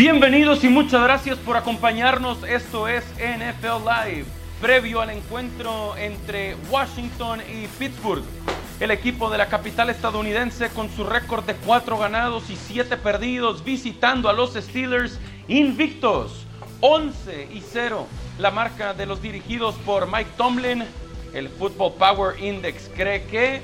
Bienvenidos y muchas gracias por acompañarnos. Esto es NFL Live, previo al encuentro entre Washington y Pittsburgh. El equipo de la capital estadounidense con su récord de 4 ganados y 7 perdidos visitando a los Steelers invictos. 11 y 0, la marca de los dirigidos por Mike Tomlin. El Football Power Index cree que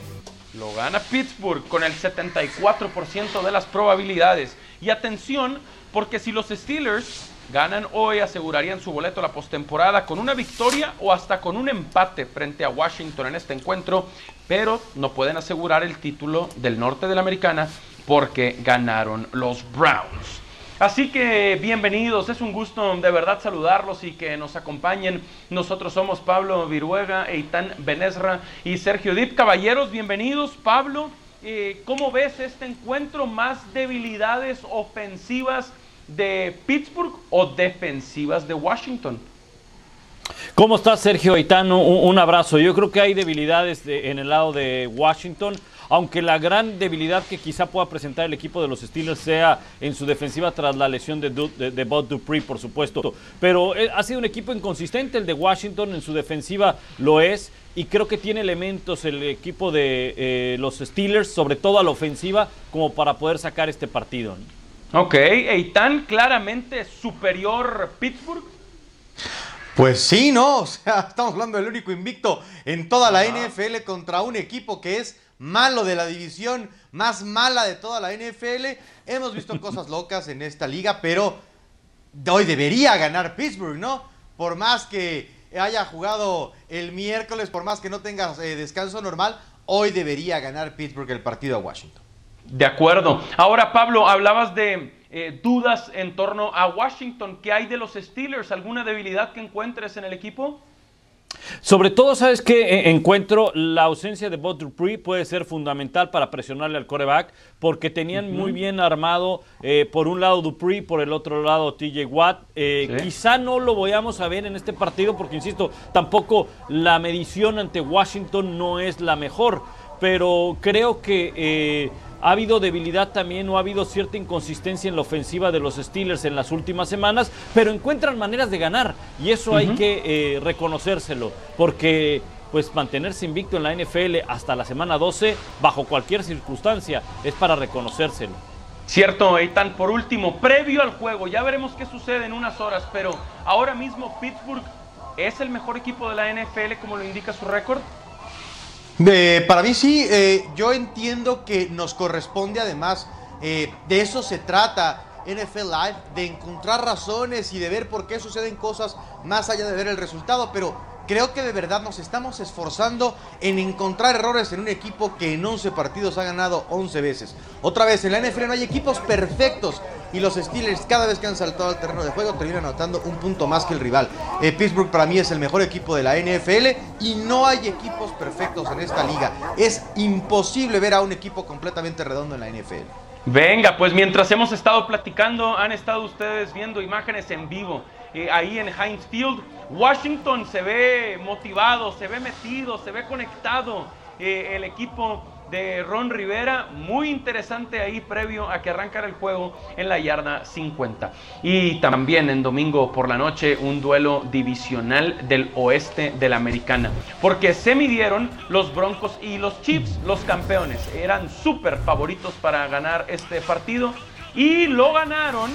lo gana Pittsburgh con el 74% de las probabilidades. Y atención, porque si los Steelers ganan hoy, asegurarían su boleto a la postemporada con una victoria o hasta con un empate frente a Washington en este encuentro, pero no pueden asegurar el título del norte de la americana porque ganaron los Browns. Así que bienvenidos, es un gusto de verdad saludarlos y que nos acompañen. Nosotros somos Pablo Viruega, Eitan Benesra y Sergio Dip. Caballeros, bienvenidos. Pablo, eh, ¿cómo ves este encuentro? ¿Más debilidades ofensivas de Pittsburgh o defensivas de Washington? ¿Cómo estás, Sergio Aitano? Un, abrazo. Yo creo que hay debilidades en el lado de Washington, aunque la gran debilidad que quizá pueda presentar el equipo de los Steelers sea en su defensiva tras la lesión de, de, Bob Dupree, por supuesto. Pero eh, ha sido un equipo inconsistente el de Washington, en su defensiva lo es, y creo que tiene elementos el equipo de eh, los Steelers, sobre todo a la ofensiva, como para poder sacar este partido. Ok, ¿y tan claramente superior Pittsburgh? Pues sí, ¿no? O sea, estamos hablando del único invicto en toda la NFL contra un equipo que es malo de la división más mala de toda la NFL. Hemos visto cosas locas en esta liga, pero hoy debería ganar Pittsburgh, ¿no? Por más que haya jugado el miércoles, por más que no tenga eh, descanso normal, hoy debería ganar Pittsburgh el partido a Washington. De acuerdo. Ahora, Pablo, hablabas de eh, dudas en torno a Washington. ¿Qué hay de los Steelers? ¿Alguna debilidad que encuentres en el equipo? Sobre todo, ¿sabes que e, Encuentro la ausencia de Bob Dupree puede ser fundamental para presionarle al coreback, porque tenían muy bien armado eh, por un lado Dupree, por el otro lado TJ Watt. Eh, quizá no lo vayamos a ver en este partido, porque insisto, tampoco la medición ante Washington no es la mejor, pero creo que ha habido debilidad también o ha habido cierta inconsistencia en la ofensiva de los Steelers en las últimas semanas, pero encuentran maneras de ganar y eso hay que eh, reconocérselo, porque pues mantenerse invicto en la NFL hasta la semana 12 bajo cualquier circunstancia es para reconocérselo. Cierto, Eitan. Por último, previo al juego, ya veremos qué sucede en unas horas, pero ahora mismo Pittsburgh es el mejor equipo de la NFL como lo indica su récord para mí sí, eh, yo entiendo que nos corresponde además, eh, de eso se trata NFL Live, de encontrar razones y de ver por qué suceden cosas más allá de ver el resultado, pero creo que de verdad nos estamos esforzando en encontrar errores en un equipo que en 11 partidos ha ganado 11 veces. Otra vez, en la NFL no hay equipos perfectos y los Steelers cada vez que han saltado al terreno de juego terminan anotando un punto más que el rival. Eh, Pittsburgh para mí es el mejor equipo de la NFL y no hay equipos perfectos en esta liga. Es imposible ver a un equipo completamente redondo en la NFL. Venga, pues mientras hemos estado platicando, han estado ustedes viendo imágenes en vivo. Eh, ahí en Heinz Field, Washington se ve motivado, se ve metido, se ve conectado. Eh, el equipo de Ron Rivera, muy interesante ahí previo a que arrancara el juego en la yarda 50. Y también en domingo por la noche un duelo divisional del oeste de la americana, porque se midieron los Broncos y los Chiefs, los campeones, eran súper favoritos para ganar este partido y lo ganaron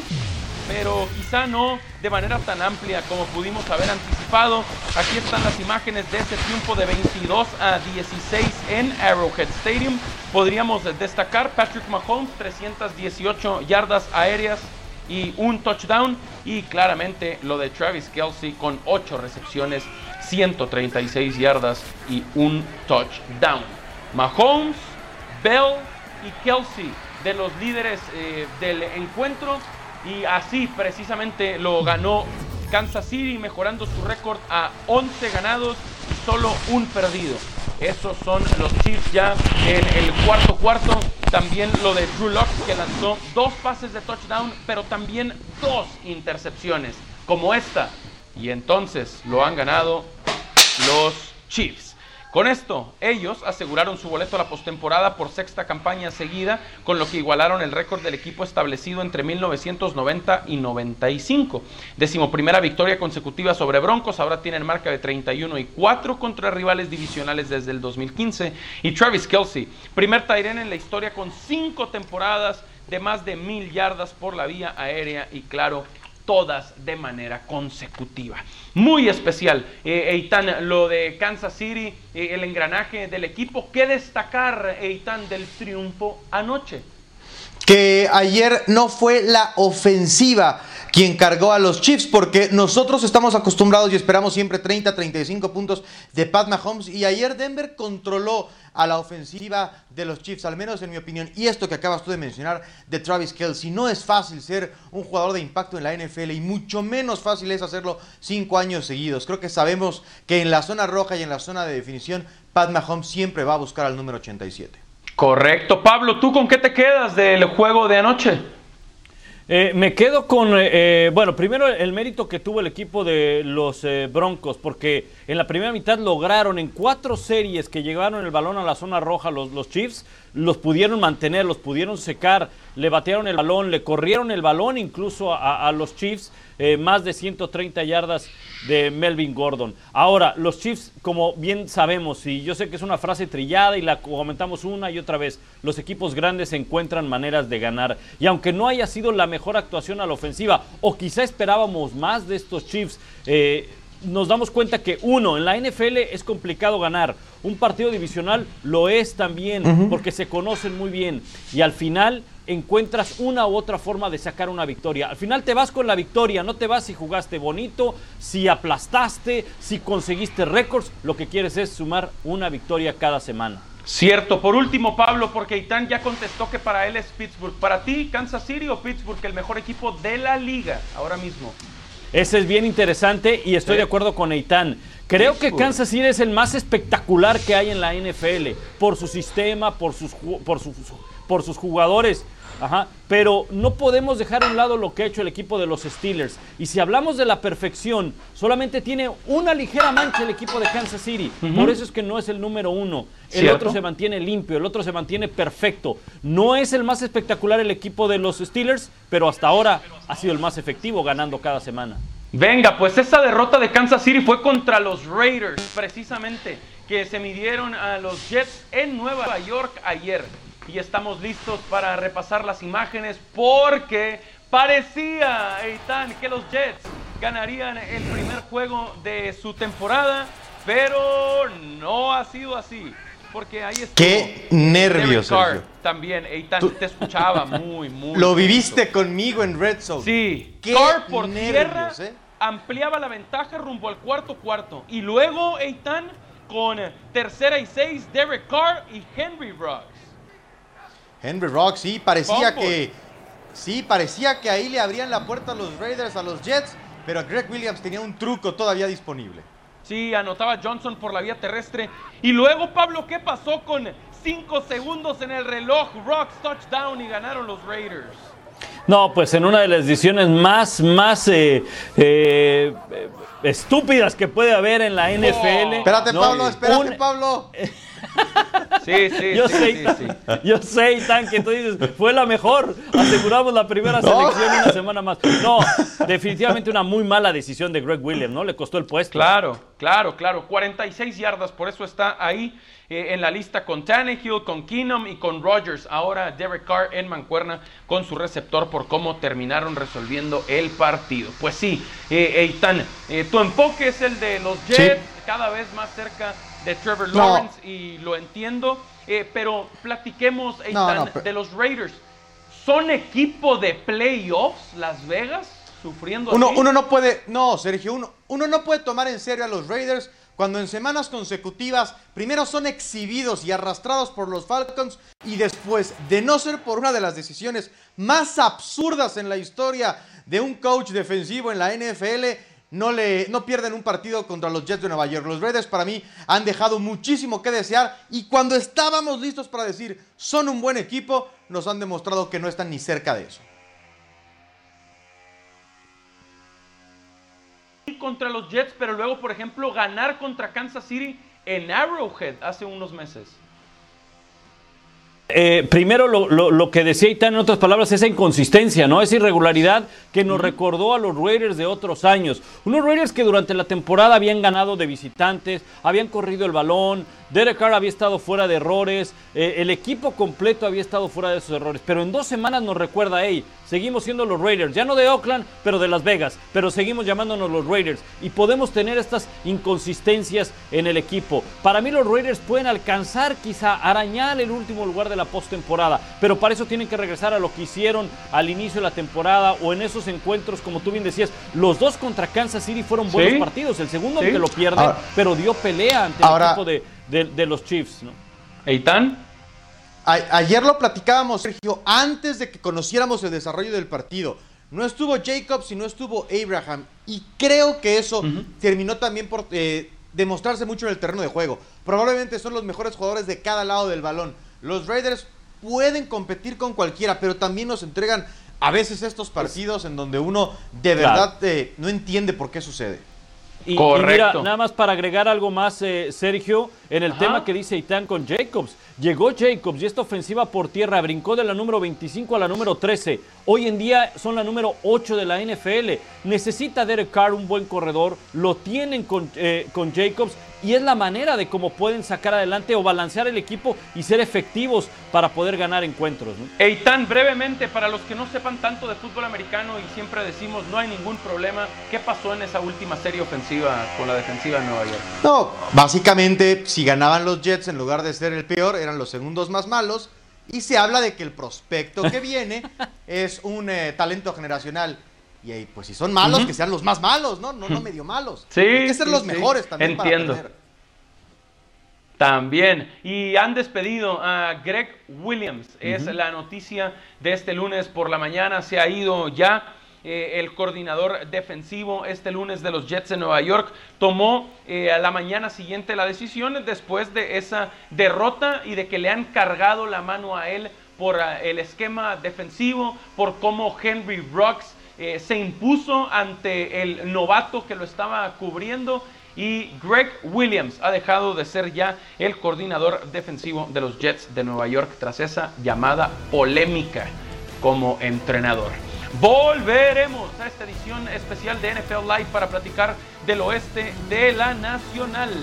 pero quizá no de manera tan amplia como pudimos haber anticipado. Aquí están las imágenes de ese triunfo de 22 a 16 en Arrowhead Stadium. Podríamos destacar Patrick Mahomes, 318 yardas aéreas y un touchdown. Y claramente lo de Travis Kelsey con 8 recepciones, 136 yardas y un touchdown. Mahomes, Bell y Kelsey de los líderes eh, del encuentro y así precisamente lo ganó Kansas City, mejorando su récord a 11 ganados y solo un perdido. Esos son los Chiefs ya en el cuarto cuarto. También lo de Drew Locke que lanzó dos pases de touchdown, pero también dos intercepciones, como esta. Y entonces lo han ganado los Chiefs. Con esto, ellos aseguraron su boleto a la postemporada por sexta campaña seguida, con lo que igualaron el récord del equipo establecido entre 1990 y 95. Décimo primera victoria consecutiva sobre Broncos, ahora tienen marca de 31 y 4 contra rivales divisionales desde el 2015. Y Travis Kelsey, primer Tyren en la historia con cinco temporadas de más de mil yardas por la vía aérea y claro, todas de manera consecutiva. Muy especial, eh, Eitan, lo de Kansas City, eh, el engranaje del equipo. ¿Qué destacar, Eitan, del triunfo anoche? Que ayer no fue la ofensiva quien cargó a los Chiefs, porque nosotros estamos acostumbrados y esperamos siempre 30, 35 puntos de Pat Mahomes, y ayer Denver controló a la ofensiva de los Chiefs, al menos en mi opinión. Y esto que acabas tú de mencionar de Travis Kelsey, no es fácil ser un jugador de impacto en la NFL y mucho menos fácil es hacerlo cinco años seguidos. Creo que sabemos que en la zona roja y en la zona de definición, Pat Mahomes siempre va a buscar al número 87. Correcto. Pablo, ¿tú con qué te quedas del juego de anoche? Eh, me quedo con, eh, eh, bueno, primero el mérito que tuvo el equipo de los Broncos, porque en la primera mitad lograron en cuatro series que llegaron el balón a la zona roja los, los Chiefs, los pudieron mantener, los pudieron secar, le batearon el balón, le corrieron el balón incluso a, los Chiefs eh, más de 130 yardas de Melvin Gordon. Ahora, los Chiefs, como bien sabemos, y yo sé que es una frase trillada y la comentamos una y otra vez, los equipos grandes encuentran maneras de ganar. Y aunque no haya sido la mejor actuación a la ofensiva, o quizá esperábamos más de estos Chiefs, eh, nos damos cuenta que uno, en la NFL es complicado ganar. Un partido divisional lo es también, porque se conocen muy bien. Y al final encuentras una u otra forma de sacar una victoria. Al final te vas con la victoria, no te vas si jugaste bonito, si aplastaste, si conseguiste récords. Lo que quieres es sumar una victoria cada semana. Cierto. Por último, Pablo, porque Itán ya contestó que para él es Pittsburgh. Para ti, Kansas City o Pittsburgh, el mejor equipo de la liga ahora mismo. Ese es bien interesante y estoy de acuerdo con Eitan. Creo que Kansas City es el más espectacular que hay en la NFL por su sistema, por sus, por sus, por sus jugadores. Ajá, pero no podemos dejar a un lado lo que ha hecho el equipo de los Steelers. Y si hablamos de la perfección, solamente tiene una ligera mancha el equipo de Kansas City. Por eso es que no es el número uno. El otro se mantiene limpio, el otro se mantiene perfecto. No es el más espectacular el equipo de los Steelers, pero hasta ahora ha sido el más efectivo ganando cada semana. Venga, pues esa derrota de Kansas City fue contra los Raiders, precisamente, que se midieron a los Jets en Nueva York ayer y estamos listos para repasar las imágenes porque parecía, Eitan, que los Jets ganarían el primer juego de su temporada, pero no ha sido así. Porque ahí está. Qué nervios, También, Eitan, te escuchaba muy, muy. Lo viviste conmigo en Red Zone. Sí, Qué Carr por tierra eh. ampliaba la ventaja rumbo al cuarto cuarto. Y luego, Eitan, con tercera y seis, Derek Carr y Henry Ruggs. Henry Rock, sí, parecía que. Sí, parecía que ahí le abrían la puerta a los Raiders, a los Jets, pero Greg Williams tenía un truco todavía disponible. Sí, anotaba Johnson por la vía terrestre. Y luego, Pablo, ¿qué pasó con cinco segundos en el reloj? Rocks touchdown y ganaron los Raiders. No, pues en una de las decisiones más, más eh, eh, estúpidas que puede haber en la NFL. Espérate, Pablo, espérate, Pablo. Sí, sí, yo sí, sé, sí, Yo sé, Tan, que tú dices, fue la mejor. Aseguramos la primera selección una semana más. No, definitivamente una muy mala decisión de Greg Williams, ¿no? Le costó el puesto. Claro, claro, claro. 46 yardas, por eso está ahí eh, en la lista con Tannehill, con Keenum y con Rodgers. Ahora Derek Carr en mancuerna con su receptor por cómo terminaron resolviendo el partido. Pues sí, eh, Eitan, eh, tu enfoque es el de los Jets, cada vez más cerca de Trevor Lawrence y lo entiendo, eh, pero platiquemos de los Raiders. ¿Son equipo de playoffs Las Vegas? Sufriendo uno, uno no puede, no, Sergio, uno, uno no puede tomar en serio a los Raiders cuando en semanas consecutivas primero son exhibidos y arrastrados por los Falcons y después, de no ser por una de las decisiones más absurdas en la historia de un coach defensivo en la NFL, no, le, no pierden un partido contra los Jets de Nueva York. Los Raiders para mí han dejado muchísimo que desear y cuando estábamos listos para decir son un buen equipo, nos han demostrado que no están ni cerca de eso. Contra los Jets, pero luego, por ejemplo, ganar contra Kansas City en Arrowhead hace unos meses. Eh, primero, lo, que decía Itán en otras palabras, esa inconsistencia, ¿no? Esa irregularidad que nos recordó a los Raiders de otros años. Unos Raiders que durante la temporada habían ganado de visitantes, habían corrido el balón, Derek Carr había estado fuera de errores, eh, el equipo completo había estado fuera de esos errores, pero en dos semanas nos recuerda, hey, seguimos siendo los Raiders, ya no de Oakland, pero de Las Vegas, pero seguimos llamándonos los Raiders y podemos tener estas inconsistencias en el equipo. Para mí los Raiders pueden alcanzar quizá arañar el último lugar de la postemporada, pero para eso tienen que regresar a lo que hicieron al inicio de la temporada o en esos encuentros, como tú bien decías, los dos contra Kansas City fueron buenos partidos, el segundo que lo pierde, pero dio pelea ante el equipo de de, los Chiefs. ¿no? ¿Eitan? Ayer lo platicábamos, Sergio, antes de que conociéramos el desarrollo del partido. No estuvo Jacobs y no estuvo Abraham. Y creo que eso terminó también por eh, demostrarse mucho en el terreno de juego. Probablemente son los mejores jugadores de cada lado del balón. Los Raiders pueden competir con cualquiera, pero también nos entregan a veces estos partidos en donde uno de verdad eh, no entiende por qué sucede. Y, mira, nada más para agregar algo más, eh, Sergio, en el tema que dice Itán con Jacobs. Llegó Jacobs y esta ofensiva por tierra brincó de la número 25 a la número 13. Hoy en día son la número 8 de la NFL. Necesita Derek Carr un buen corredor, lo tienen con, eh, con Jacobs y es la manera de cómo pueden sacar adelante o balancear el equipo y ser efectivos para poder ganar encuentros. Eitan, brevemente, para los que no sepan tanto de fútbol americano y siempre decimos no hay ningún problema, ¿qué pasó en esa última serie ofensiva con la defensiva de Nueva York? No, básicamente si ganaban los Jets en lugar de ser el peor, eran los segundos más malos y se habla de que el prospecto que viene es un eh, talento generacional. Y ahí, pues si son malos, que sean los más malos, ¿no? No, no medio malos. Sí. Hay que ser los mejores también Entiendo. También. Y han despedido a Greg Williams. Es la noticia de este lunes por la mañana. Se ha ido ya. Eh, el coordinador defensivo este lunes de los Jets de Nueva York tomó eh, a la mañana siguiente la decisión después de esa derrota y de que le han cargado la mano a él por ah, el esquema defensivo, por cómo Henry Brooks eh, se impuso ante el novato que lo estaba cubriendo y Greg Williams ha dejado de ser ya el coordinador defensivo de los Jets de Nueva York tras esa llamada polémica como entrenador. Volveremos a esta edición especial de NFL Live para platicar del oeste de la Nacional.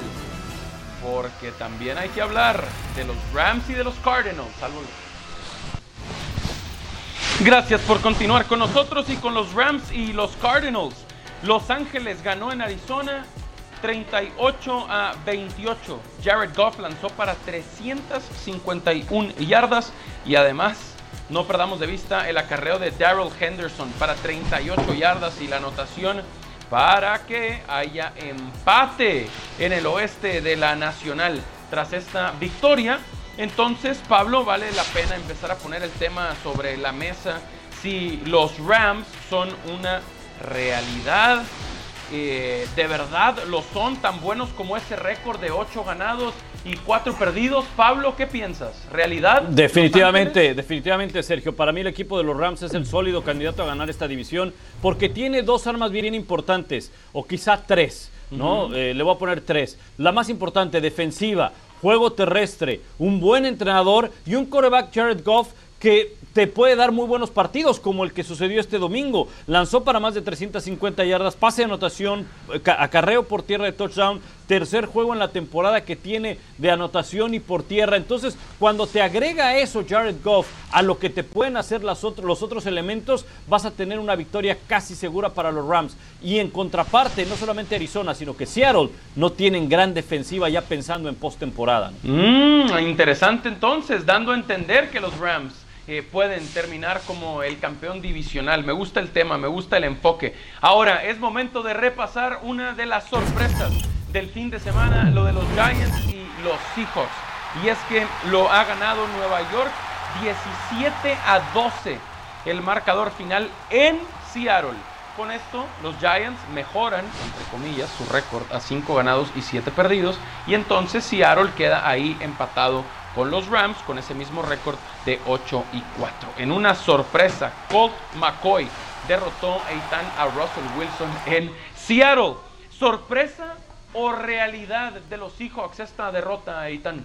Porque también hay que hablar de los Rams y de los Cardinals. Saludos. Gracias por continuar con nosotros y con los Rams y los Cardinals. Los Ángeles ganó en Arizona 38 a 28. Jared Goff lanzó para 351 yardas y además no perdamos de vista el acarreo de Daryl Henderson para 38 yardas y la anotación para que haya empate en el oeste de la Nacional. Tras esta victoria, entonces, Pablo, vale la pena empezar a poner el tema sobre la mesa si los Rams son una realidad. Eh, ¿De verdad lo son tan buenos como ese récord de 8 ganados y 4 perdidos? Pablo, ¿qué piensas? ¿Realidad? Definitivamente, definitivamente, Sergio. Para mí el equipo de los Rams es el sólido candidato a ganar esta división porque tiene dos armas bien importantes, o quizá tres. ¿no? Eh, le voy a poner tres. La más importante, defensiva juego terrestre, un buen entrenador y un coreback Jared Goff que te puede dar muy buenos partidos, como el que sucedió este domingo. Lanzó para más de 350 yardas, pase de anotación, acarreo por tierra de touchdown, tercer juego en la temporada que tiene de anotación y por tierra. Entonces, cuando te agrega eso Jared Goff a lo que te pueden hacer los otros elementos, vas a tener una victoria casi segura para los Rams. Y en contraparte, no solamente Arizona, sino que Seattle no tienen gran defensiva ya pensando en postemporada. Mm, interesante entonces, dando a entender que los Rams pueden terminar como el campeón divisional. Me gusta el tema, me gusta el enfoque. Ahora es momento de repasar una de las sorpresas del fin de semana, lo de los Giants y los Seahawks. Y es que lo ha ganado Nueva York 17 a 12 el marcador final en Seattle. Con esto, los Giants mejoran, entre comillas, su récord a 5 ganados y 7 perdidos. Y entonces Seattle queda ahí empatado con los Rams con ese mismo récord de 8 y 4. En una sorpresa, Colt McCoy derrotó a a Russell Wilson en Seattle. Sorpresa o realidad de los Seahawks esta derrota, Eitan?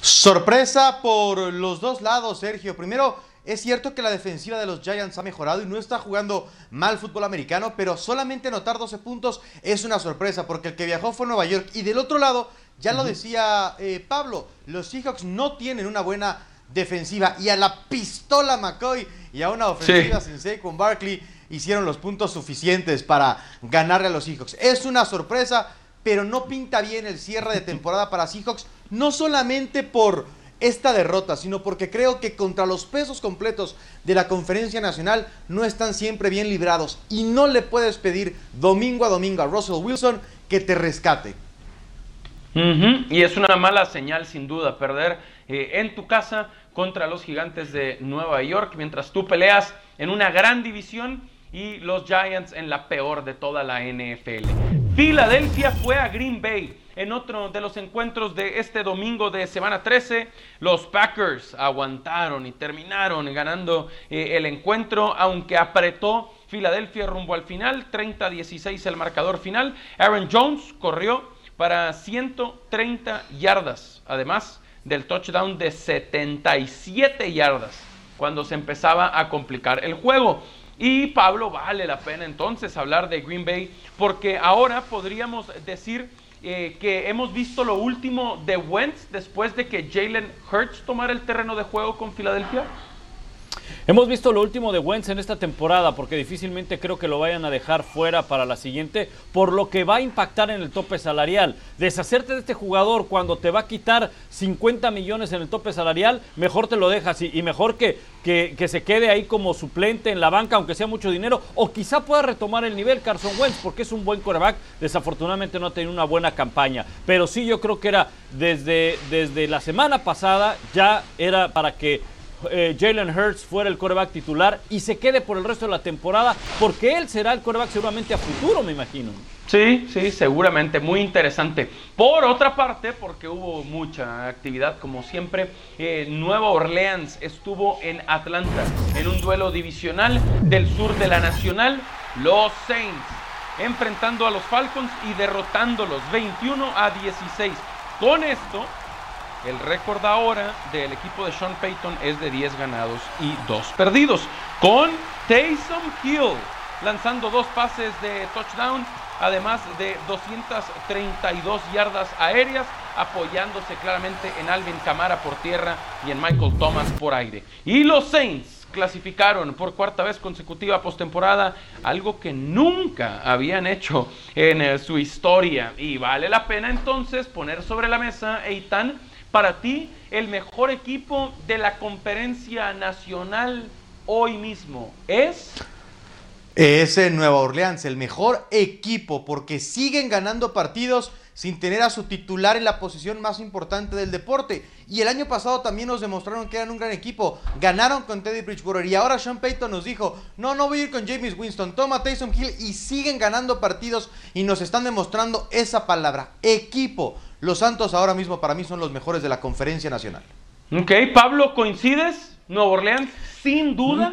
Sorpresa por los dos lados, Sergio. Primero, es cierto que la defensiva de los Giants ha mejorado y no está jugando mal fútbol americano, pero solamente anotar 12 puntos es una sorpresa porque el que viajó fue Nueva York. Y del otro lado, ya lo decía eh, Pablo, los Seahawks no tienen una buena defensiva y a la pistola McCoy y a una ofensiva sin con Barkley hicieron los puntos suficientes para ganarle a los Seahawks. Es una sorpresa, pero no pinta bien el cierre de temporada para Seahawks, no solamente por esta derrota, sino porque creo que contra los pesos completos de la conferencia nacional no están siempre bien librados y no le puedes pedir domingo a domingo a Russell Wilson que te rescate. Y es una mala señal sin duda perder eh, en tu casa contra los gigantes de Nueva York mientras tú peleas en una gran división y los Giants en la peor de toda la NFL. Filadelfia fue a Green Bay en otro de los encuentros de este domingo de semana 13. Los Packers aguantaron y terminaron ganando eh, el encuentro, aunque apretó Filadelfia rumbo al final, 30-16 el marcador final. Aaron Jones corrió para 130 yardas, además del touchdown de 77 yardas, cuando se empezaba a complicar el juego. Y Pablo, vale la pena entonces hablar de Green Bay, porque ahora podríamos decir eh, que hemos visto lo último de Wentz después de que Jalen Hurts tomara el terreno de juego con Filadelfia. Hemos visto lo último de Wentz en esta temporada porque difícilmente creo que lo vayan a dejar fuera para la siguiente por lo que va a impactar en el tope salarial. Deshacerte de este jugador cuando te va a quitar 50 millones en el tope salarial, mejor te lo dejas y, mejor que, que, que, se quede ahí como suplente en la banca aunque sea mucho dinero o quizá pueda retomar el nivel Carson Wentz porque es un buen coreback. Desafortunadamente no ha tenido una buena campaña, pero sí yo creo que era desde, desde la semana pasada ya era para que eh, Jalen Hurts fuera el coreback titular y se quede por el resto de la temporada, porque él será el coreback seguramente a futuro, me imagino. Sí, sí, seguramente, muy interesante. Por otra parte, porque hubo mucha actividad, como siempre, eh, Nueva Orleans estuvo en Atlanta en un duelo divisional del sur de la Nacional, los Saints, enfrentando a los Falcons y derrotándolos 21 a 16. Con esto, el récord ahora del equipo de Sean Payton es de 10 ganados y 2 perdidos. Con Taysom Hill lanzando dos pases de touchdown, además de 232 yardas aéreas, apoyándose claramente en Alvin Camara por tierra y en Michael Thomas por aire. Y los Saints clasificaron por cuarta vez consecutiva postemporada, algo que nunca habían hecho en eh, su historia. Y vale la pena entonces poner sobre la mesa, Eitan, para ti el mejor equipo de la conferencia nacional hoy mismo es... Es en Nueva Orleans, el mejor equipo, porque siguen ganando partidos sin tener a su titular en la posición más importante del deporte. Y el año pasado también nos demostraron que eran un gran equipo. Ganaron con Teddy Bridgewater. Y ahora Sean Payton nos dijo, no, no voy a ir con James Winston, toma Taysom Hill. Y siguen ganando partidos y nos están demostrando esa palabra, equipo. Los Santos ahora mismo para mí son los mejores de la conferencia nacional. Ok, Pablo, ¿coincides? Nuevo Orleans, sin duda.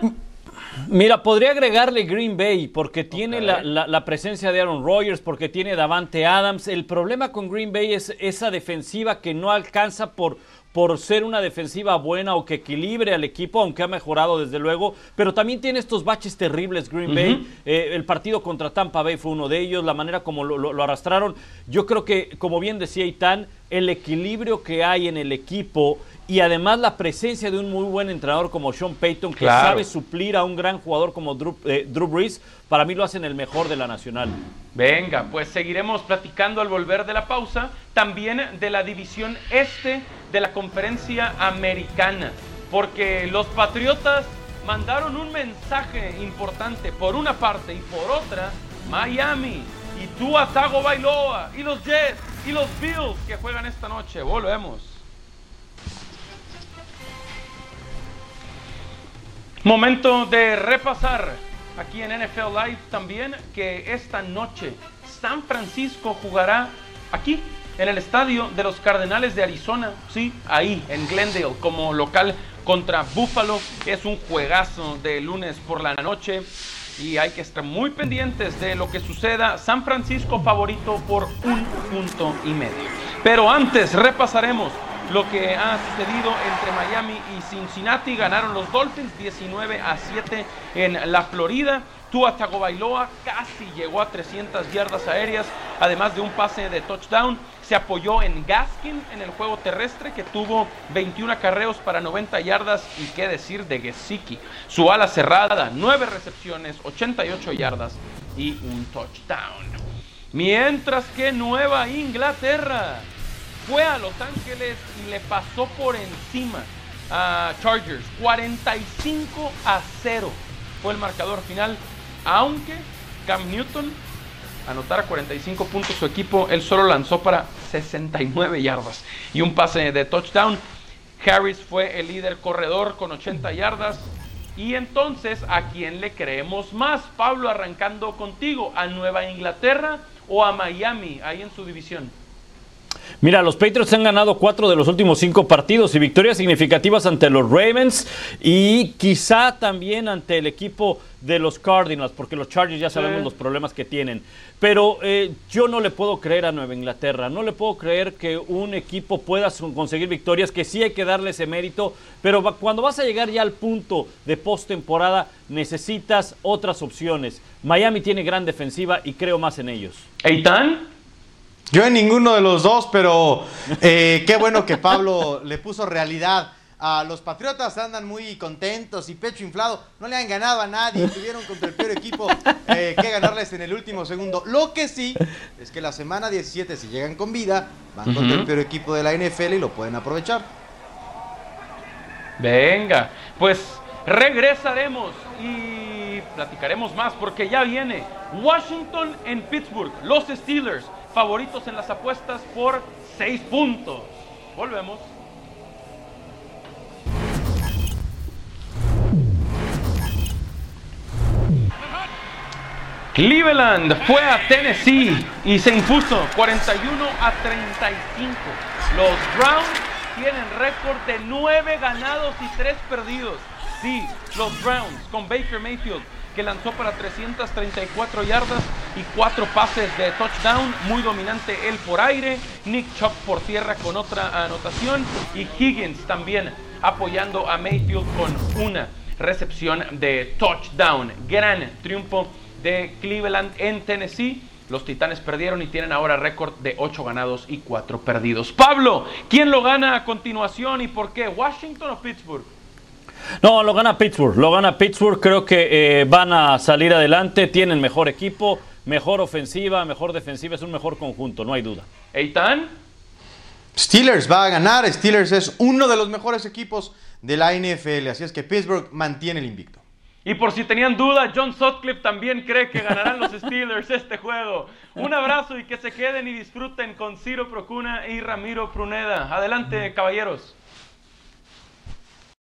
Mira, podría agregarle Green Bay porque tiene la, presencia de Aaron Rodgers, porque tiene Davante Adams. El problema con Green Bay es esa defensiva que no alcanza por, por ser una defensiva buena o que equilibre al equipo, aunque ha mejorado desde luego, pero también tiene estos baches terribles Green Bay. Eh, el partido contra Tampa Bay fue uno de ellos, la manera como lo, arrastraron. Yo creo que, como bien decía Itán, el equilibrio que hay en el equipo y además la presencia de un muy buen entrenador como Sean Payton, que sabe suplir a un gran jugador como Drew, eh, Drew, Brees, para mí lo hacen el mejor de la Nacional. Venga, pues seguiremos platicando al volver de la pausa, también de la división este de la conferencia americana, porque los Patriotas mandaron un mensaje importante por una parte y por otra, Miami y tú Tago Bailoa y los Jets y los Bills que juegan esta noche. Volvemos. Momento de repasar aquí en NFL Live también que esta noche San Francisco jugará aquí en el estadio de los Cardenales de Arizona, sí, ahí en Glendale como local contra Buffalo. Es un juegazo de lunes por la noche. Y hay que estar muy pendientes de lo que suceda. San Francisco favorito por un punto y medio. Pero antes repasaremos lo que ha sucedido entre Miami y Cincinnati. Ganaron los Dolphins 19 a 7 en la Florida. Tua Tagovailoa casi llegó a 300 yardas aéreas, además de un pase de touchdown. Se apoyó en Gaskin en el juego terrestre, que tuvo 21 acarreos para 90 yardas. Y qué decir de Gesicki. Su ala cerrada, 9 recepciones, 88 yardas y un touchdown. Mientras que Nueva Inglaterra fue a Los Ángeles y le pasó por encima a Chargers. 45 a 0 fue el marcador final, aunque Cam Newton anotara 45 puntos su equipo, él solo lanzó para 69 yardas y un pase de touchdown. Harris fue el líder corredor con 80 yardas. Y entonces, ¿a quién le creemos más? Pablo, arrancando contigo, ¿a Nueva Inglaterra o a Miami, ahí en su división? Mira, los Patriots han ganado cuatro de los últimos cinco partidos y victorias significativas ante los Ravens y quizá también ante el equipo de los Cardinals, porque los Chargers ya sabemos los problemas que tienen. Pero eh, yo no le puedo creer a Nueva Inglaterra, no le puedo creer que un equipo pueda conseguir victorias, que sí hay que darle ese mérito, pero cuando vas a llegar ya al punto de postemporada, necesitas otras opciones. Miami tiene gran defensiva y creo más en ellos. ¿Eitan? Yo en ninguno de los dos, pero eh, qué bueno que Pablo le puso realidad. A los Patriotas andan muy contentos y pecho inflado. No le han ganado a nadie. Tuvieron contra el peor equipo eh, que ganarles en el último segundo. Lo que sí es que la semana 17, si llegan con vida, van contra el peor equipo de la NFL y lo pueden aprovechar. Venga, pues regresaremos y platicaremos más porque ya viene Washington en Pittsburgh, los Steelers favoritos en las apuestas por 6 puntos. Volvemos. Cleveland fue a Tennessee y se impuso 41 a 35. Los Browns tienen récord de 9 ganados y 3 perdidos. Sí, los Browns con Baker Mayfield que lanzó para 334 yardas y cuatro pases de touchdown, muy dominante él por aire, Nick Chubb por tierra con otra anotación y Higgins también apoyando a Mayfield con una recepción de touchdown. Gran triunfo de Cleveland en Tennessee. Los Titanes perdieron y tienen ahora récord de 8 ganados y 4 perdidos. Pablo, ¿quién lo gana a continuación y por qué? ¿Washington o Pittsburgh? No, lo gana Pittsburgh. Lo gana Pittsburgh. Creo que eh, van a salir adelante. Tienen mejor equipo, mejor ofensiva, mejor defensiva. Es un mejor conjunto, no hay duda. ¿Eitan? Steelers va a ganar. Steelers es uno de los mejores equipos de la NFL. Así es que Pittsburgh mantiene el invicto. Y por si tenían duda, John Sutcliffe también cree que ganarán los Steelers este juego. Un abrazo y que se queden y disfruten con Ciro Procuna y Ramiro Pruneda. Adelante, caballeros.